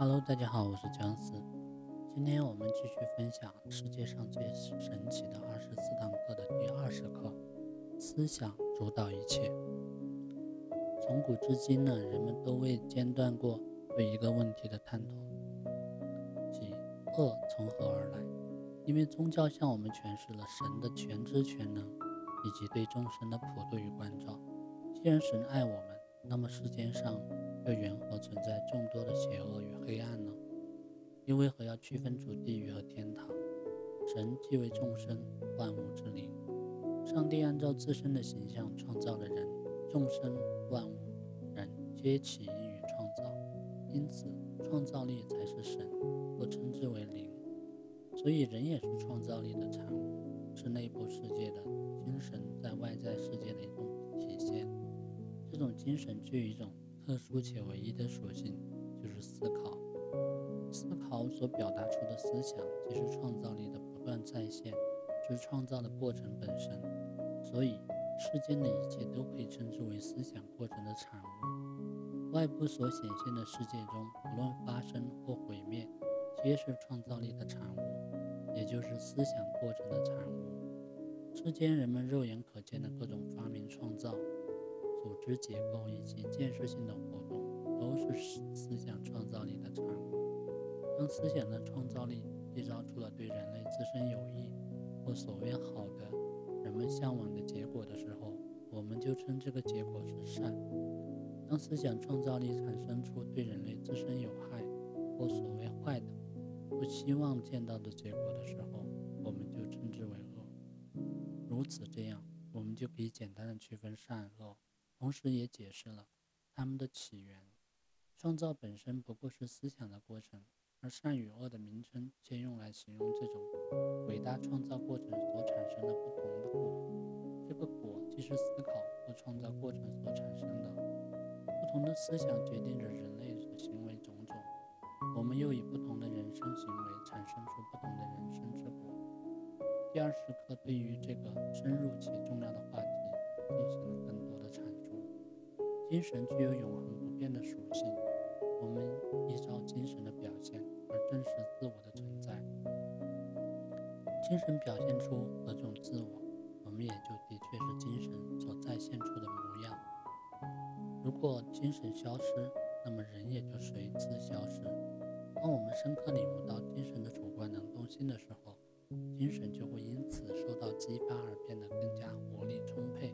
Hello，大家好，我是姜思。今天我们继续分享世界上最神奇的二十四堂课的第二十课：思想主导一切。从古至今呢，人们都未间断过对一个问题的探讨，即恶从何而来？因为宗教向我们诠释了神的全知全能，以及对众生的普度与关照。既然神爱我们，那么世间上又缘何存在众多的邪恶与黑暗呢？又为何要区分出地狱和天堂？神即为众生万物之灵，上帝按照自身的形象创造了人，众生万物人皆起因于创造，因此创造力才是神，或称之为灵。所以人也是创造力的产物，是内部世界的精神在外在世界的一种体现。这种精神具有一种特殊且唯一的属性，就是思考。思考所表达出的思想，即是创造力的不断再现，就是创造的过程本身。所以，世间的一切都可以称之为思想过程的产物。外部所显现的世界中，不论发生或毁灭，皆是创造力的产物，也就是思想过程的产物。世间人们肉眼可见的各种发明创造。组织结构以及建设性的活动，都是思想创造力的产物。当思想的创造力缔造出了对人类自身有益或所谓好的、人们向往的结果的时候，我们就称这个结果是善。当思想创造力产生出对人类自身有害或所谓坏的、不希望见到的结果的时候，我们就称之为恶。如此这样，我们就可以简单的区分善恶。同时也解释了他们的起源。创造本身不过是思想的过程，而善与恶的名称皆用来形容这种伟大创造过程所产生的不同的果。这个果既是思考和创造过程所产生的。不同的思想决定着人类的行为种种，我们又以不同的人生行为产生出不同的人生之果。第二时刻对于这个深入且重要的话题进行了更多的阐述。精神具有永恒不变的属性，我们依照精神的表现而证实自我的存在。精神表现出何种自我，我们也就的确是精神所再现出的模样。如果精神消失，那么人也就随之消失。当我们深刻领悟到精神的主观能动性的时候，精神就会因此受到激发而变得更加活力充沛。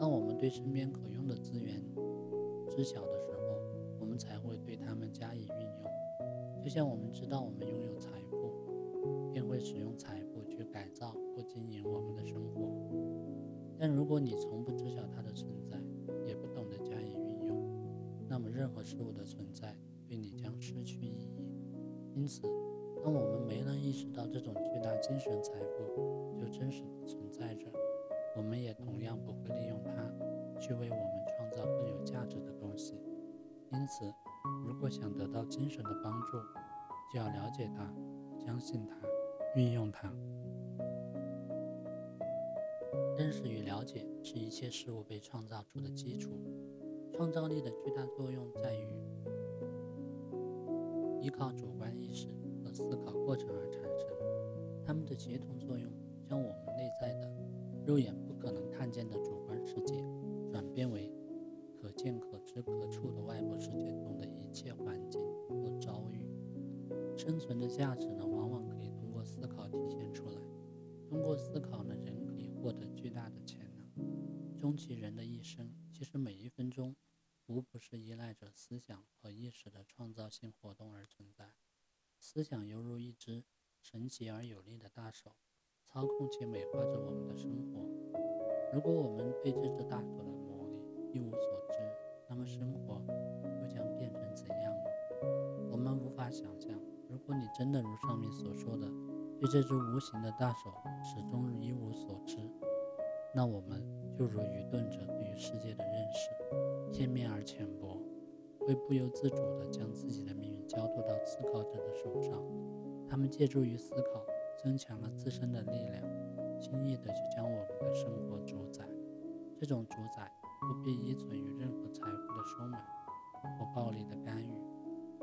当我们对身边可用的资源知晓的时候，我们才会对它们加以运用。就像我们知道我们拥有财富，便会使用财富去改造或经营我们的生活。但如果你从不知晓它的存在，也不懂得加以运用，那么任何事物的存在对你将失去意义。因此，当我们没能意识到这种巨大精神财富就真实的存在着。我们也去为我们创造更有价值的东西。因此，如果想得到精神的帮助，就要了解它、相信它、运用它。认识与了解是一切事物被创造出的基础。创造力的巨大作用在于依靠主观意识和思考过程而产生，它们的协同作用将我们内在的。肉眼不可能看见的主观世界，变为可见、可知、可触的外部世界中的一切环境和遭遇。生存的价值呢，往往可以通过思考体现出来。通过思考呢，人可以获得巨大的潜能。终其人的一生，其实每一分钟，无不是依赖着思想和意识的创造性活动而存在。思想犹如一只神奇而有力的大手。操控且美化着我们的生活。如果我们对这只大手一无所知，那么生活又将变成怎样呢？我们无法想象。如果你真的如上面所说的，对这只无形的大手始终一无所知，那我们就如愚钝者对于世界的认识，片面而浅薄，会不由自主地将自己的命运交托到思考者的手上。他们借助于思考。增强了自身的力量，轻易的就将我们的生活主宰。这种主宰不必依存于任何财富的收买或暴力的干预，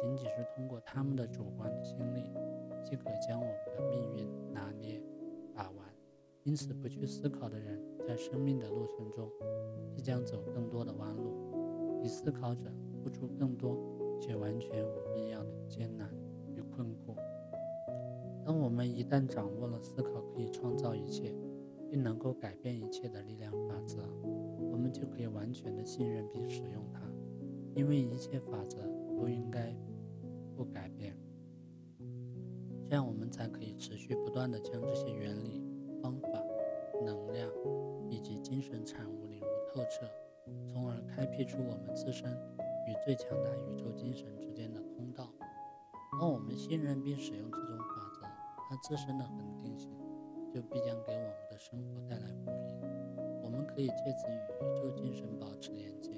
仅仅是通过他们的主观的心力，即可将我们的命运拿捏把玩。因此，不去思考的人，在生命的路程中，即将走更多的弯路；比思考者，付出更多，且完全无必要的艰难与困苦。当我们一旦掌握了思考可以创造一切，并能够改变一切的力量法则，就可以完全的信任并使用它，因为一切法则都应该不改变。这样，我们才可以持续不断的将这些原理。方法、能量以及精神产物领悟透彻，从而开辟出我们自身与最强大宇宙精神之间的通道。当我们信任并使用这种法则，它自身的恒定性就必将给我们的生活带来。我们可以借此与宇宙精神保持连接，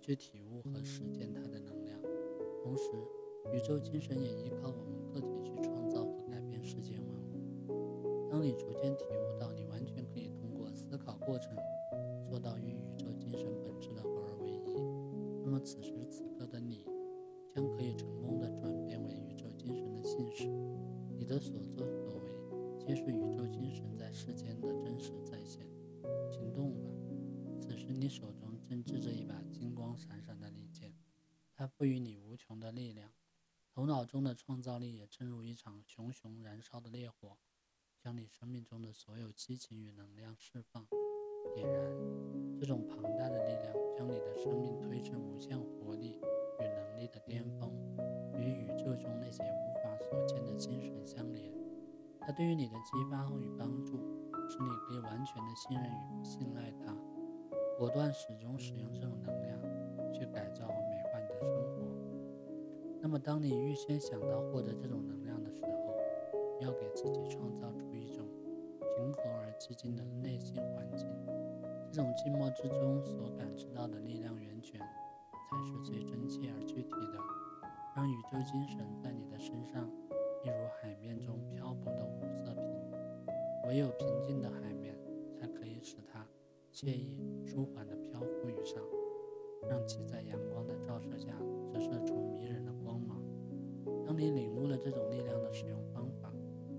去体悟和实践它的能量。同时，宇宙精神也依靠我们个体去创造和改变世间万物。当你逐渐体悟到，你完全可以通过思考过程做到与宇宙精神本质的合而为一，那么此时此刻的你将可以成功的转变为宇宙精神的信使。你的所作所为皆是宇宙精神在世间的真实。你手中正支着一把金光闪闪的利剑，它赋予你无穷的力量。头脑中的创造力也正如一场熊熊燃烧的烈火。将你生命中的所有激情与能量释放、点燃，这种庞大的力量将你的生命推至无限活力与能力的巅峰，与宇宙中那些无法所见的精神相连。它对于你的激发与帮助，使你可以完全的信任与信赖它，果断始终使用这种能量去改造和美化你的生活。那么，当你预先想到获得这种能量的时候，要给自己创造出一种平和而寂静的内心环境，这种静默之中所感知到的力量源泉，才是最真切而具体的，让宇宙精神在你的身上，一如海面中漂泊的五色瓶。唯有平静的海，惬意舒缓地漂浮于上，让其在阳光的照射下折射出迷人的光芒。当你领悟了这种力量的使用方法，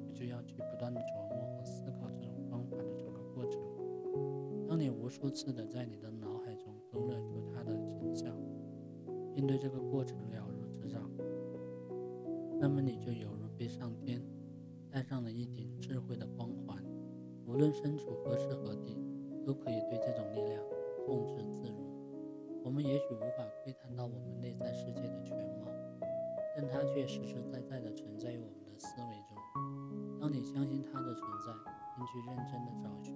你就要去不断的琢磨和思考这种方法的整个过程。当你无数次的在你的脑海中勾勒出它的景象，并对这个过程了如指掌，那么你就犹如被上天戴上了一顶智慧的光环，无论身处何时何地，都可以对这种力量控制自如。我们也许无法窥探到我们内在世界的全貌，但它却实实在在的存在于我们的思维中。当你相信它的存在，并去认真的找寻、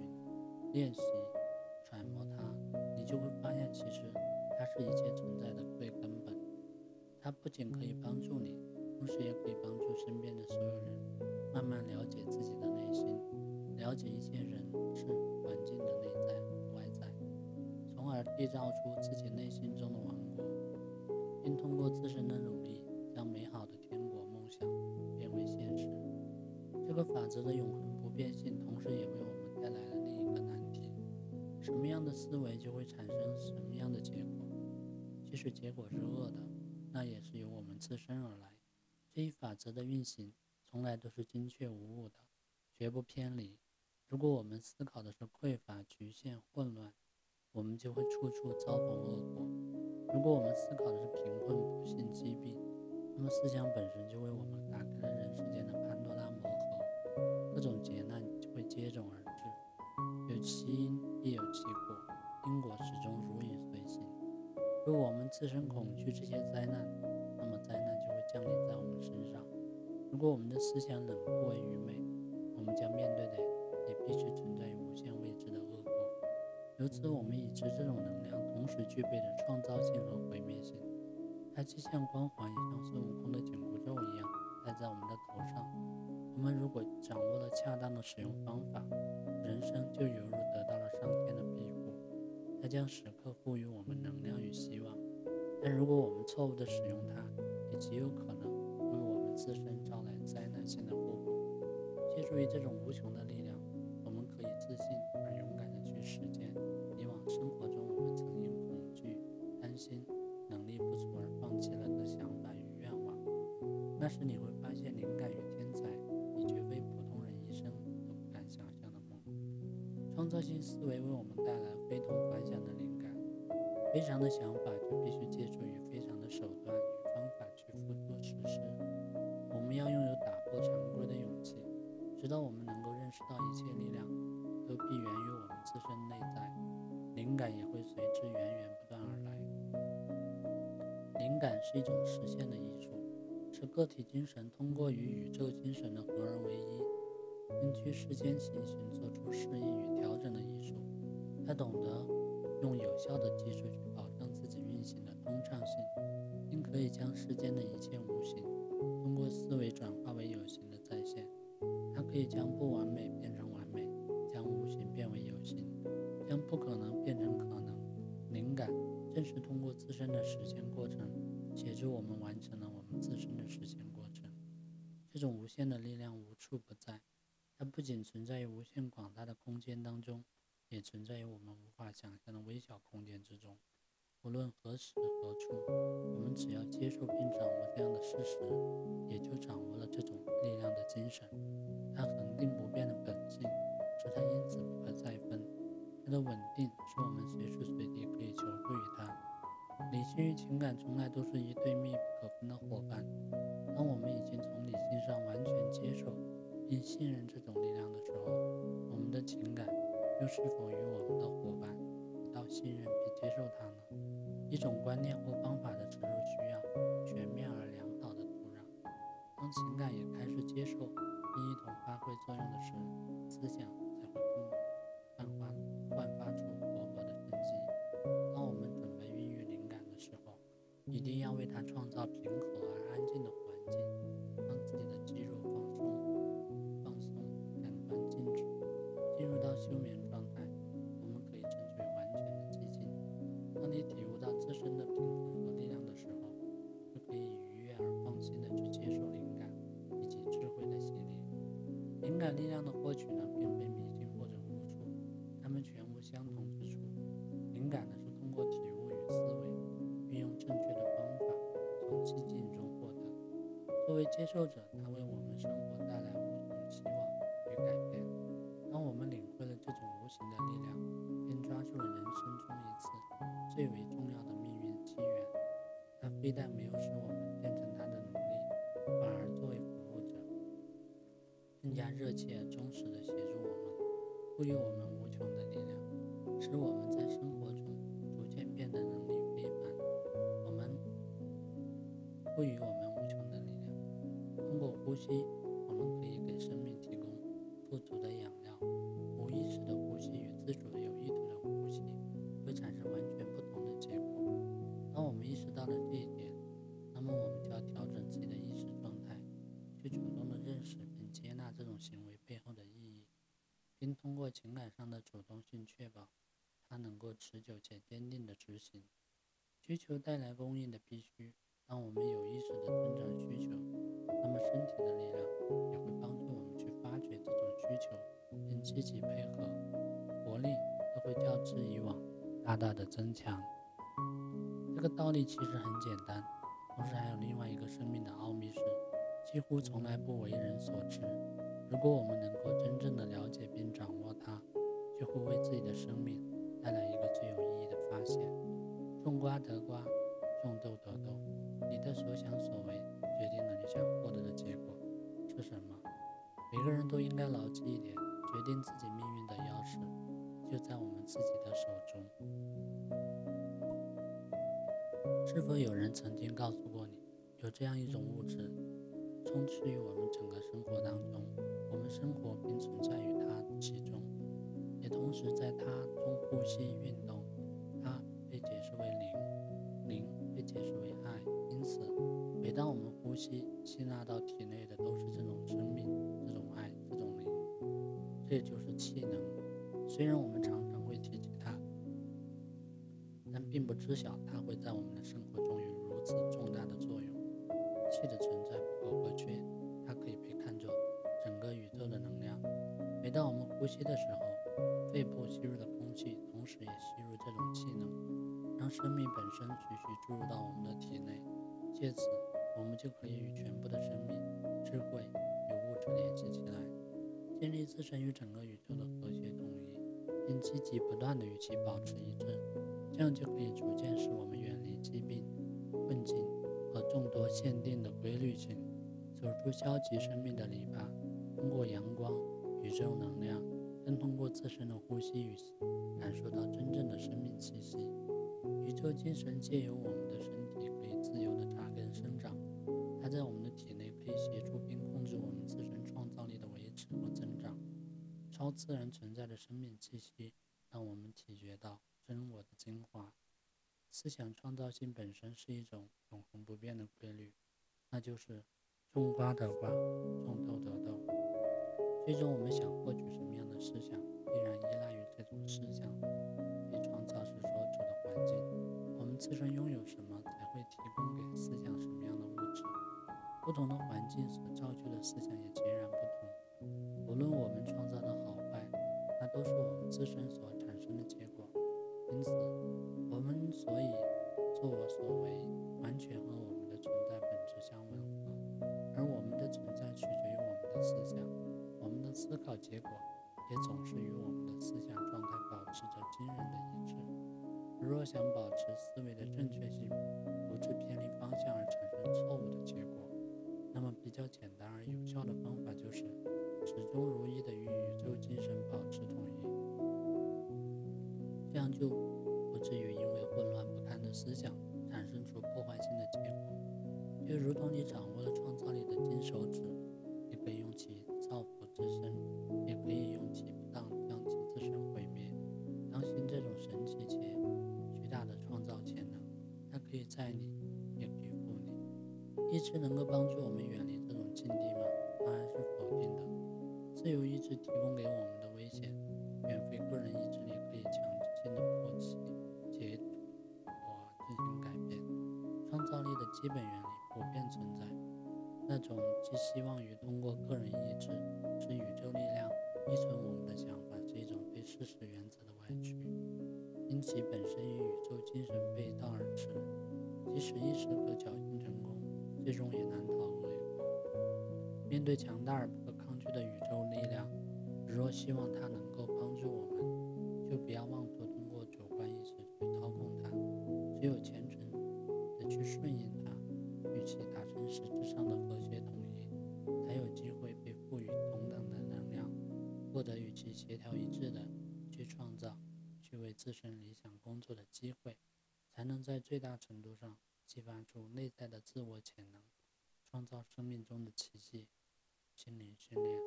练习、揣摩它，你就会发现，其实它是一切存在的最根本。它不仅可以帮助你，同时也可以帮助身边的所有人，慢慢了解自己的内心，了解一些人事而缔造出自己内心中的王国，并通过自身的努力，将美好的天国梦想变为现实。这个法则的永恒不变性，同时也为我们带来了另一个难题：什么样的思维就会产生什么样的结果。即使结果是恶的，那也是由我们自身而来。这一法则的运行从来都是精确无误的，绝不偏离。如果我们思考的是匮乏、局限、混乱，我们就会处处遭逢恶果；如果我们思考的是贫困、不幸、疾病，那么思想本身就为我们打开了人世间的潘多拉魔盒。各种劫难就会接踵而至，有其因必有其果，因果始终如影随形。如果我们自身恐惧这些灾难，那么灾难就会降临在我们身上。如果我们的思想冷酷为愚昧，我们将面对的也必须存由此，我们已知这种能量同时具备着创造性和毁灭性，它既像光环，也像孙悟空的紧箍咒一样戴在我们的头上。我们如果掌握了恰当的使用方法，人生就犹如得到了上天的庇护，它将时刻赋予我们能量与希望。但如果我们错误地使用它，也极有可能为我们自身招来灾难性的后果。借助于这种无穷的力量，那时你会发现，灵感与天才已绝非普通人一生都不敢想象的梦。创造性思维为我们带来非同凡响的灵感，非常的想法就必须借助于非常的手段与方法去付诸实施。我们要拥有打破常规的勇气，直到我们能够认识到一切力量都必源于我们自身内在，灵感也会随之源源不断而来。灵感是一种实现的艺术，是个体精神通过与宇宙精神的合而为一，根据世间情形做出适应与调整的艺术。他懂得用有效的技术去保证自己运行的通畅性，并可以将世间的一切无形通过思维转化为有形的再现。他可以将不完美变成完美，将无形变为有形，将不可能变成可能。灵感。正是通过自身的实践过程，协助我们完成了自身的实现过程。这种无限的力量无处不在，它不仅存在于无限广大的空间当中，也存在于我们无法想象的微小空间之中。无论何时何处，我们只要接受并掌握这样的事实，也就掌握了这种力量的精神。它恒定不变的本性，使它因此不可再分。它的稳定使我们随时随地可以求助于它。理性与情感从来都是一对密不可分的伙伴。当我们已经从理性上完全接受并信任这种力量的时候，我们的情感又是否与我们的伙伴一道信任并接受它呢？一种观念或方法的植入需要全面而良好的土壤。当情感也开始接受并一同发挥作用的时，思想接受者，它为我们生活带来无穷的希望与改变。当我们领会了这种无形的力量，便抓住了人生中一次最为重要的命运机缘。它非但没有使我们变成他的奴隶，反而作为服务者，更加热切忠实地协助我们，赋予我们无穷的力量。使我们在生活中逐渐变得能力非凡。我们赋予我们。呼吸，我们可以给生命提供富足的养料。无意识的呼吸与自主的有意图的呼吸会产生完全不同的结果。当我们意识到了这一点，那么我们就要调整自己的意识状态，去主动的认识并接纳这种行为背后的意义，并通过情感上的主动性确保。它能够持久且坚定地执行需求带来供应的必须。让我们有意识地增长需求，那么身体的力量也会帮助我们去发掘这种需求，并积极配合，活力都会较之以往大大的增强。这个道理其实很简单，同时还有另外一个生命的奥秘是，几乎从来不为人所知。如果我们能够真正的了解并掌握它，就会为自己的生命。带来一个最有意义的发现：种瓜得瓜，种豆得豆。你的所想所为每个人都应该牢记一点：决定自己命运的钥匙就在我们自己的手中。是否有人曾经告诉过你，有这样一种物质，充斥于我们整个生活当中，我们生活并存在于它其中？也同时在它中呼吸运动，它被解释为灵，灵被解释为爱。因此，每当我们呼吸，吸纳到体内的都是这种、这就是气能。虽然我们常常会提及它，但并不知晓它会在我们的生活中有如此重大的作用。气的存在不可或缺，它可以被看作整个宇宙的能量。每当我们呼吸的时候，肺部吸入的空气，同时也吸入这种气能，让生命本身徐徐注入到我们的体内，借此我们就可以与全部的生命、智慧与物质联系起来，建立自身与整个宇宙的和谐统一，并积极不断地与其保持一致。这样就可以逐渐使我们远离疾病、困境和众多限定的规律性，走出消极生命的篱笆，通过阳光、宇宙能量，更通过自身的呼吸与感受到真正的生命气息。宇宙精神借由我们的身体可以自由地扎根生长，它在我们自然存在的生命气息，让我们体觉到。真我的精华，思想创造性本身是一种永恒不变的规律，那就是种瓜得瓜，种豆得豆。最终，我们想获取什么样的思想，必然依赖于这种思想被创造时所处的环境。我们自身拥有什么，才会提供给思想什么样的物质。不同的环境所造就的思想也截然不同自身所产生的结果。因此，我们所以作我所为，完全和我们的存在本质相吻合。而我们的存在取决于我们的思想，我们的思考结果也总是与我们的思想状态保持着惊人的一致。若想保持思维的正确性，不致偏离方向而产生错误的结果，那么比较简单而有效的方法就是始终如一的与宇宙精神保持统一。这样就不至于因为混乱不堪的思想产生出破坏性的结果。就如同你掌握了创造力的金手指，你可以用其造福自身，也可以用其不当将其自身毁灭。当心这种神奇且巨大的创造潜能，它可以在你，也可以负你。意志能够帮助我们远离这种境地吗？当然是否定的。自由意志提供给我们的危险，远非个人意志力可以强。的基本原理普遍存在。那种寄希望于通过个人意志使宇宙力量依存我们的想法，是一种对事实原则的歪曲，因其本身与宇宙精神背道而驰。即使意识可侥幸成功，最终也难逃恶果。面对强大而不可抗拒的宇宙力量，若希望它能够帮助我们，就不要妄图通过主观意识去操控它。只有前获得与其协调一致的去创造、去为自身理想工作的机会，才能在最大程度上激发出内在的自我潜能，创造生命中的奇迹。心灵训练，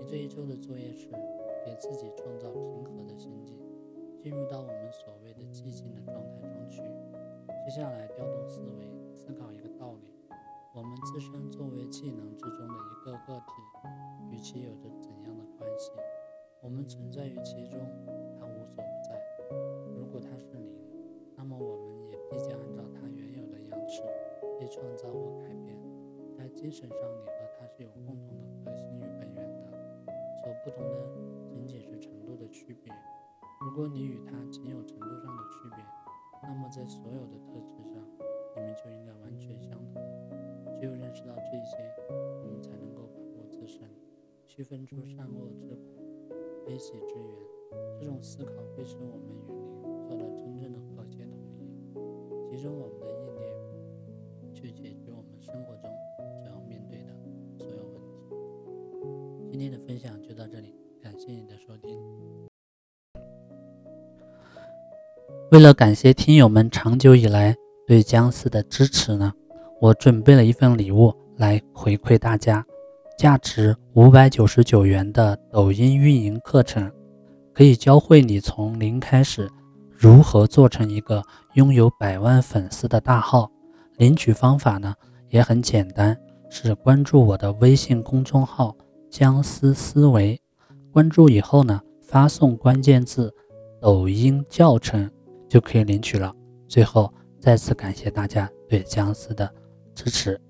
你这一周的作业是给自己创造平和的心境。进入到我们所谓的寂静的状态中去。接下来调动思维，思考一个道理：我们自身作为技能之中的一个个体，与其有着怎样的关系？我们存在于其中，它无所不在。如果它是零，那么我们也必将按照它原有的样式被创造或改变。在精神上，你和它是有共同的核心与本源的，所不同的仅仅是程度的区别。如果你与它仅有程度上的区别，那么在所有的特质上，你们就应该完全相同。只有认识到这些，我们才能够把握自身，区分出善恶之苦、悲喜之源。这种思考会使我们与灵做到真正的和谐统一，集中我们的意念，去解决我们生活中所要面对的所有问题。今天的分享就到这里，感谢你的收听。为了感谢听友们长久以来对僵尸的支持呢，我准备了一份礼物来回馈大家，价值五百九十九元的抖音运营课程，可以教会你从零开始如何做成一个拥有百万粉丝的大号。领取方法呢也很简单，是关注我的微信公众号“僵尸思维”，关注以后呢，发送关键字“抖音教程”。就可以领取了。最后，再次感谢大家对僵尸的支持。